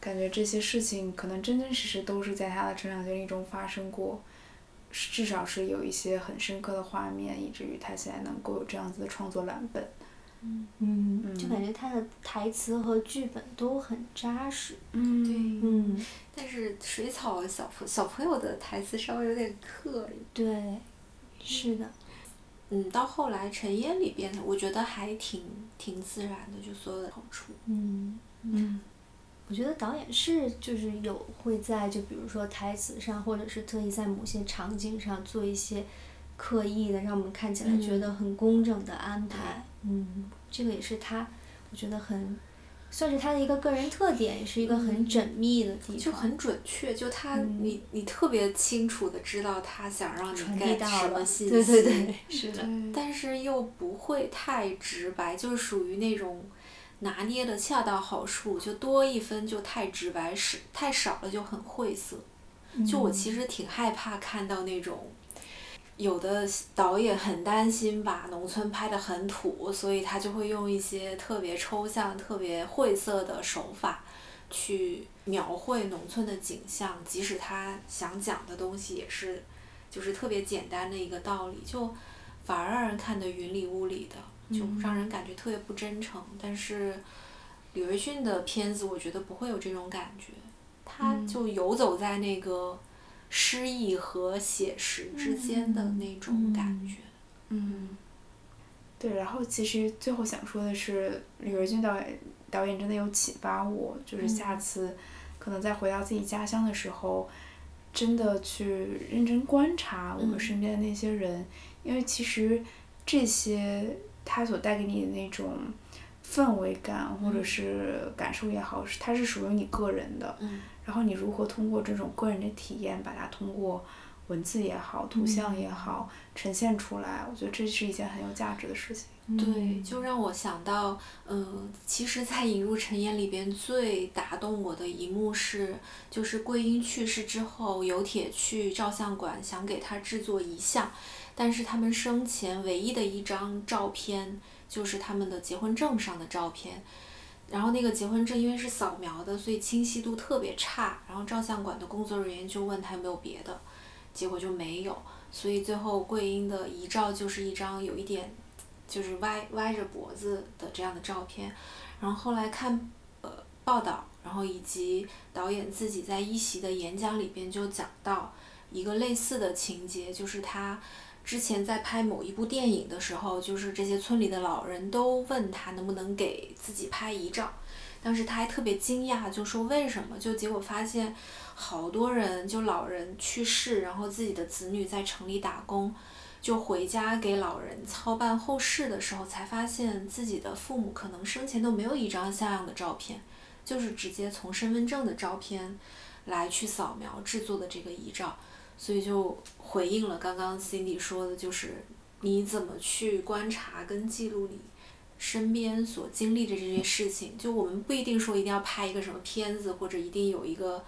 S3: 感觉这些事情可能真真实实都是在他的成长经历中发生过。至少是有一些很深刻的画面，以至于他现在能够有这样子的创作蓝本。
S1: 嗯，就感觉他的台词和剧本都很扎实。
S3: 嗯，
S2: 对，
S1: 嗯，
S2: 但是水草小朋小朋友的台词稍微有点刻意。
S1: 对，是的。
S2: 嗯，到后来尘烟里边，我觉得还挺挺自然的，就所有的好处。
S1: 嗯
S3: 嗯，
S1: 我觉得导演是就是有会在就比如说台词上，或者是特意在某些场景上做一些刻意的，让我们看起来觉得很工整的安排。嗯，这个也是他，我觉得很算是他的一个个人特点，也是一个很缜密的地方，
S2: 就很准确。就他，你你特别清楚的知道他想让你
S1: 传递
S2: 什么，信息，
S1: 对对对，是的。
S2: 但是又不会太直白，就是属于那种拿捏的恰到好处，就多一分就太直白，是太少了就很晦涩。就我其实挺害怕看到那种。有的导演很担心把农村拍得很土，所以他就会用一些特别抽象、特别晦涩的手法去描绘农村的景象，即使他想讲的东西也是就是特别简单的一个道理，就反而让人看得云里雾里的，就让人感觉特别不真诚。但是李维俊的片子，我觉得不会有这种感觉，他就游走在那个。诗意和写实之间的那种感觉，
S3: 嗯，对。然后其实最后想说的是，李维俊导演导演真的有启发我，就是下次可能再回到自己家乡的时候，真的去认真观察我们身边的那些人，因为其实这些他所带给你的那种氛围感或者是感受也好，是它是属于你个人的。然后你如何通过这种个人的体验，把它通过文字也好、图像也好呈现出来？我觉得这是一件很有价值的事情。
S2: 对，就让我想到，嗯，其实，在《引入尘烟》里边最打动我的一幕是，就是桂英去世之后，有铁去照相馆想给他制作遗像，但是他们生前唯一的一张照片就是他们的结婚证上的照片。然后那个结婚证因为是扫描的，所以清晰度特别差。然后照相馆的工作人员就问他有没有别的，结果就没有。所以最后桂英的遗照就是一张有一点，就是歪歪着脖子的这样的照片。然后后来看呃报道，然后以及导演自己在一席的演讲里边就讲到一个类似的情节，就是他。之前在拍某一部电影的时候，就是这些村里的老人都问他能不能给自己拍遗照，当时他还特别惊讶，就说为什么？就结果发现，好多人就老人去世，然后自己的子女在城里打工，就回家给老人操办后事的时候，才发现自己的父母可能生前都没有一张像样的照片，就是直接从身份证的照片来去扫描制作的这个遗照。所以就回应了刚刚 Cindy 说的，就是你怎么去观察跟记录你身边所经历的这些事情。就我们不一定说一定要拍一个什么片子，或者一定有一个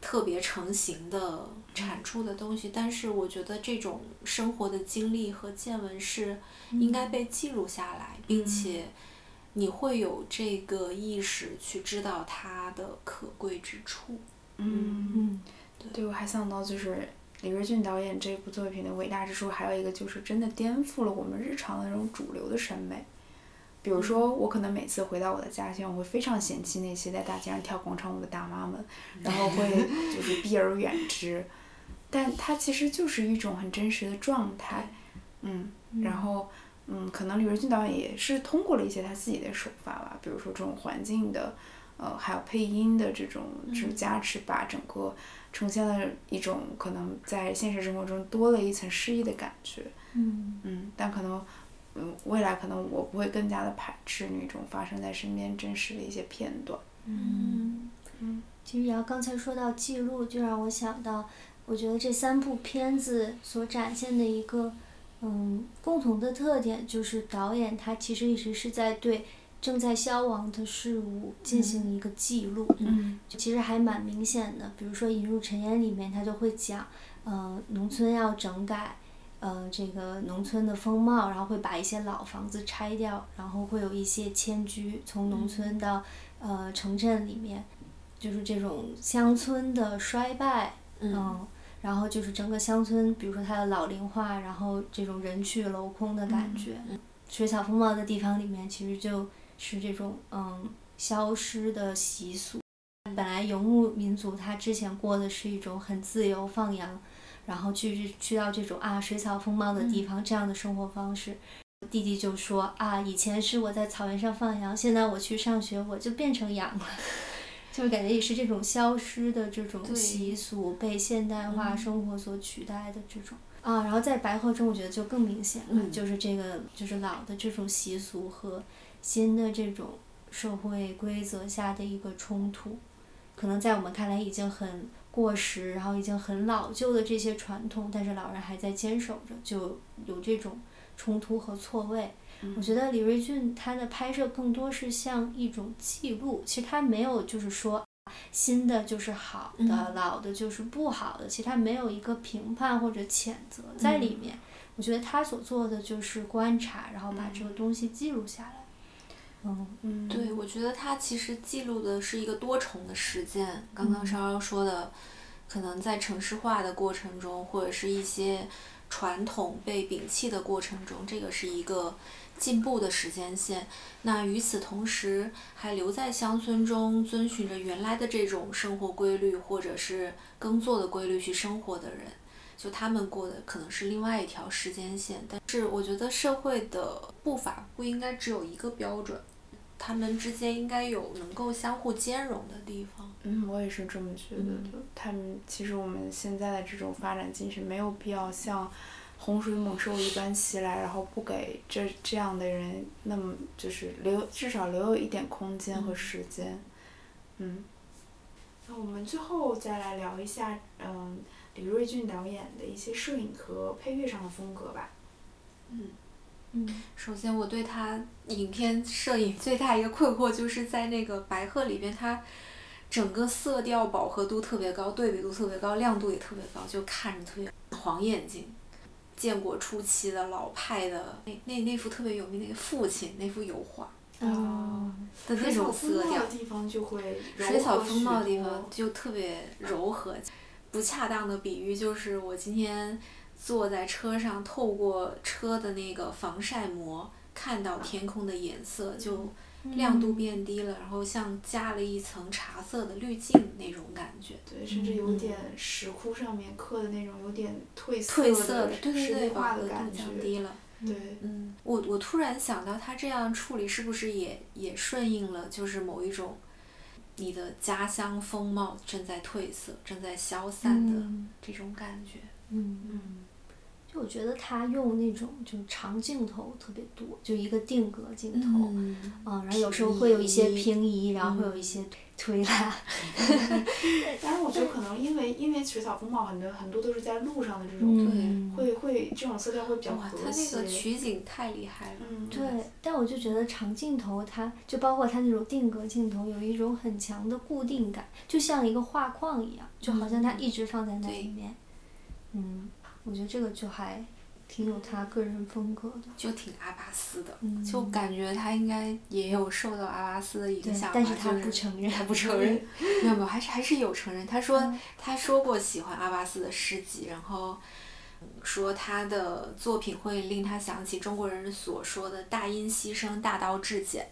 S2: 特别成型的产出的东西，但是我觉得这种生活的经历和见闻是应该被记录下来，并且你会有这个意识去知道它的可贵之处。
S3: 嗯嗯，对，我还想到就是。李瑞俊导演这部作品的伟大之处，还有一个就是真的颠覆了我们日常的那种主流的审美。比如说，我可能每次回到我的家乡，我会非常嫌弃那些在大街上跳广场舞的大妈们，然后会就是避而远之。但它其实就是一种很真实的状态，嗯，然后嗯，可能李瑞俊导演也是通过了一些他自己的手法吧，比如说这种环境的，呃，还有配音的这种这种加持，把整个。呈现了一种可能在现实生活中多了一层诗意的感觉。
S1: 嗯
S3: 嗯，但可能嗯未来可能我不会更加的排斥那种发生在身边真实的一些片段。
S1: 嗯嗯，其实瑶刚才说到记录，就让我想到，我觉得这三部片子所展现的一个嗯共同的特点，就是导演他其实一直是在对。正在消亡的事物进行一个记录，
S3: 嗯，
S1: 其实还蛮明显的。比如说《引入尘烟》里面，他就会讲，呃，农村要整改，呃，这个农村的风貌，然后会把一些老房子拆掉，然后会有一些迁居，从农村到呃城镇里面，就是这种乡村的衰败，嗯，然后就是整个乡村，比如说它的老龄化，然后这种人去楼空的感觉。水草丰茂的地方里面，其实就是这种嗯消失的习俗。本来游牧民族他之前过的是一种很自由放羊，然后去去到这种啊水草丰茂的地方这样的生活方式。弟弟就说啊，以前是我在草原上放羊，现在我去上学，我就变成羊了，就是感觉也是这种消失的这种习俗被现代化生活所取代的这种啊。然后在白鹤中，我觉得就更明显了，就是这个就是老的这种习俗和新的这种社会规则下的一个冲突，可能在我们看来已经很过时，然后已经很老旧的这些传统，但是老人还在坚守着，就有这种。冲突和错位，我觉得李瑞俊他的拍摄更多是像一种记录，其实他没有就是说新的就是好的，老的就是不好的，其实他没有一个评判或者谴责在里面。我觉得他所做的就是观察，然后把这个东西记录下来。
S2: 嗯嗯，对，我觉得它其实记录的是一个多重的实践。刚刚稍稍说的，可能在城市化的过程中，或者是一些。传统被摒弃的过程中，这个是一个进步的时间线。那与此同时，还留在乡村中，遵循着原来的这种生活规律或者是耕作的规律去生活的人，就他们过的可能是另外一条时间线。但是，我觉得社会的步伐不应该只有一个标准。他们之间应该有能够相互兼容的地方。
S3: 嗯，我也是这么觉得的。他们其实我们现在的这种发展进程没有必要像洪水猛兽一般袭来，然后不给这这样的人那么就是留至少留有一点空间和时间。嗯。那我们最后再来聊一下，嗯，李瑞俊导演的一些摄影和配乐上的风格吧。
S2: 嗯。首先，我对他影片摄影最大一个困惑，就是在那个白鹤里边，它整个色调饱和度特别高，对比度特别高，亮度也特别高，就看着特别黄眼睛。建国初期的老派的那那那幅特别有名那个父亲那幅油画，
S3: 哦，
S2: 的那种色调。地方就会水草丰茂的地方就特别柔和。不恰当的比喻就是我今天。坐在车上，透过车的那个防晒膜，看到天空的颜色就亮度变低了，然后像加了一层茶色的滤镜那种感觉。
S3: 对，甚至有点石窟上面刻的那种有点褪
S2: 色
S3: 的
S2: 石
S3: 灰画的
S2: 感觉。降低了。
S3: 对。
S2: 嗯，我我突然想到，他这样处理是不是也也顺应了，就是某一种你的家乡风貌正在褪色、正在消散的这种感觉。
S1: 嗯嗯。我觉得他用那种就长镜头特别多，就一个定格镜头，嗯，然后有时候会有一些平移，然后会有一些推拉。
S3: 但是，我觉得可能因为因为水草风貌很多很多都是在路上的这种，会会这种色调会比较和
S2: 谐。他那个取景太厉害了。
S3: 嗯，
S1: 对。但我就觉得长镜头，它就包括它那种定格镜头，有一种很强的固定感，就像一个画框一样，就好像它一直放在那里面。嗯。我觉得这个就还挺有他个人风格的，
S2: 就挺阿巴斯的，就感觉他应该也有受到阿巴斯的影响吧。
S1: 但是他不承认，
S2: 他不承认。没有没有，还是还是有承认。他说他说过喜欢阿巴斯的诗集，然后说他的作品会令他想起中国人所说的大音希声，大道至简。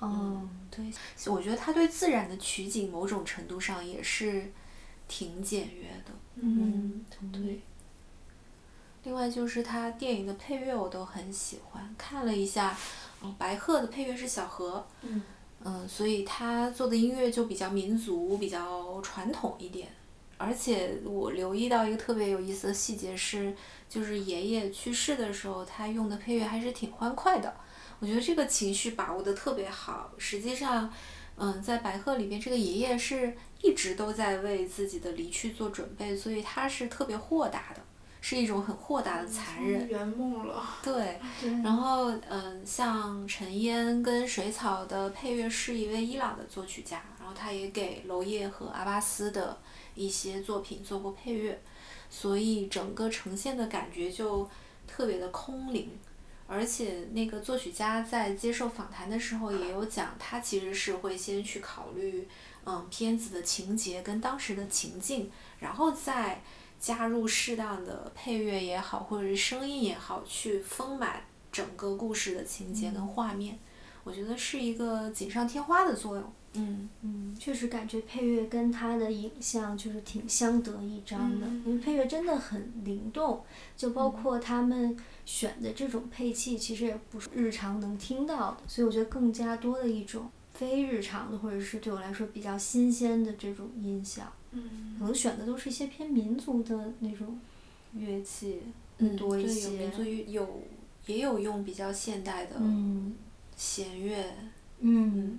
S1: 嗯，
S2: 对，我觉得他对自然的取景某种程度上也是挺简约的。
S1: 嗯，
S2: 对。另外就是他电影的配乐我都很喜欢，看了一下，嗯，白鹤的配乐是小何，
S3: 嗯，
S2: 嗯，所以他做的音乐就比较民族，比较传统一点。而且我留意到一个特别有意思的细节是，就是爷爷去世的时候，他用的配乐还是挺欢快的。我觉得这个情绪把握的特别好。实际上，嗯，在白鹤里边，这个爷爷是一直都在为自己的离去做准备，所以他是特别豁达的。是一种很豁达的残忍。
S3: 圆梦了。
S2: 对，然后嗯，像陈烟跟水草的配乐是一位伊朗的作曲家，然后他也给娄烨和阿巴斯的一些作品做过配乐，所以整个呈现的感觉就特别的空灵。而且那个作曲家在接受访谈的时候也有讲，他其实是会先去考虑嗯片子的情节跟当时的情境，然后再。加入适当的配乐也好，或者是声音也好，去丰满整个故事的情节跟画面，我觉得是一个锦上添花的作用。嗯
S1: 嗯，确实感觉配乐跟它的影像就是挺相得益彰的，
S3: 嗯。
S1: 因为配乐真的很灵动，就包括他们选的这种配器，其实也不是日常能听到的，所以我觉得更加多的一种非日常的，或者是对我来说比较新鲜的这种音效，
S3: 嗯
S1: 可能选的都是一些偏民族的那种乐器，
S2: 嗯，对，有
S1: 多一些
S2: 民族乐有也有用比较现代的
S1: 嗯
S2: 弦乐，
S1: 嗯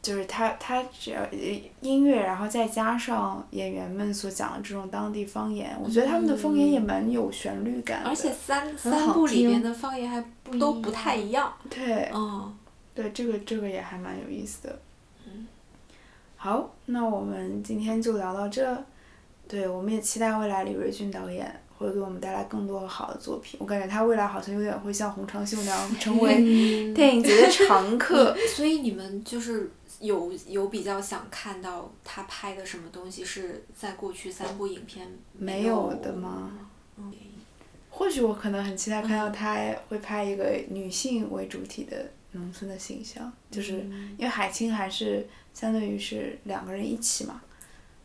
S3: 就是他他只要呃音乐，然后再加上演员们所讲的这种当地方言，我觉得他们的方言也蛮有旋律感的。
S2: 而且三三部里面的方言还
S1: 不
S2: 都不太一样。
S3: 对
S2: 嗯，
S3: 对，这个这个也还蛮有意思的。
S2: 嗯，
S3: 好，那我们今天就聊到这。对，我们也期待未来李瑞俊导演会给我们带来更多好的作品。我感觉他未来好像有点会像洪长秀那样成为
S1: 嗯
S3: 电影节的常客。
S2: 所以你们就是有有比较想看到他拍的什么东西是在过去三部影片
S3: 没
S2: 有
S3: 有的吗？
S2: 嗯，
S3: 或许我可能很期待看到他会拍一个女性为主体的农村的形象，就是
S2: 嗯
S3: 因为海清还是相对于是两个人一起嘛。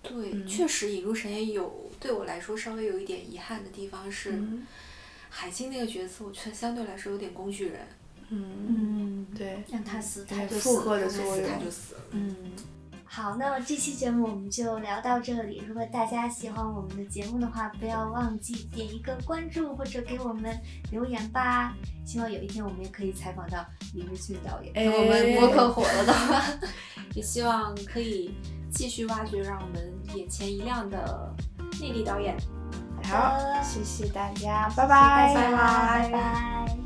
S2: 对，
S3: 嗯
S2: 确实《引入神也有对我来说稍微有一点遗憾的地方是，
S3: 嗯
S2: 海清那个角色，我觉得相对来说有点工具人，
S3: 嗯，
S1: 嗯，
S3: 对，
S1: 让他死他就死
S3: 附和的
S2: 他死。他就死了。
S3: 嗯，
S1: 好，那么这期节目我们就聊到这里。如果大家喜欢我们的节目的话，不要忘记点一个关注或者给我们留言吧。希望有一天我们也可以采访到李瑞翠导演，我们博客火了的话，
S2: 也希望可以继续挖掘让我们眼前一亮的内地导演。
S3: 好，谢谢大家，拜
S1: 拜，
S3: 拜
S1: 拜，拜拜。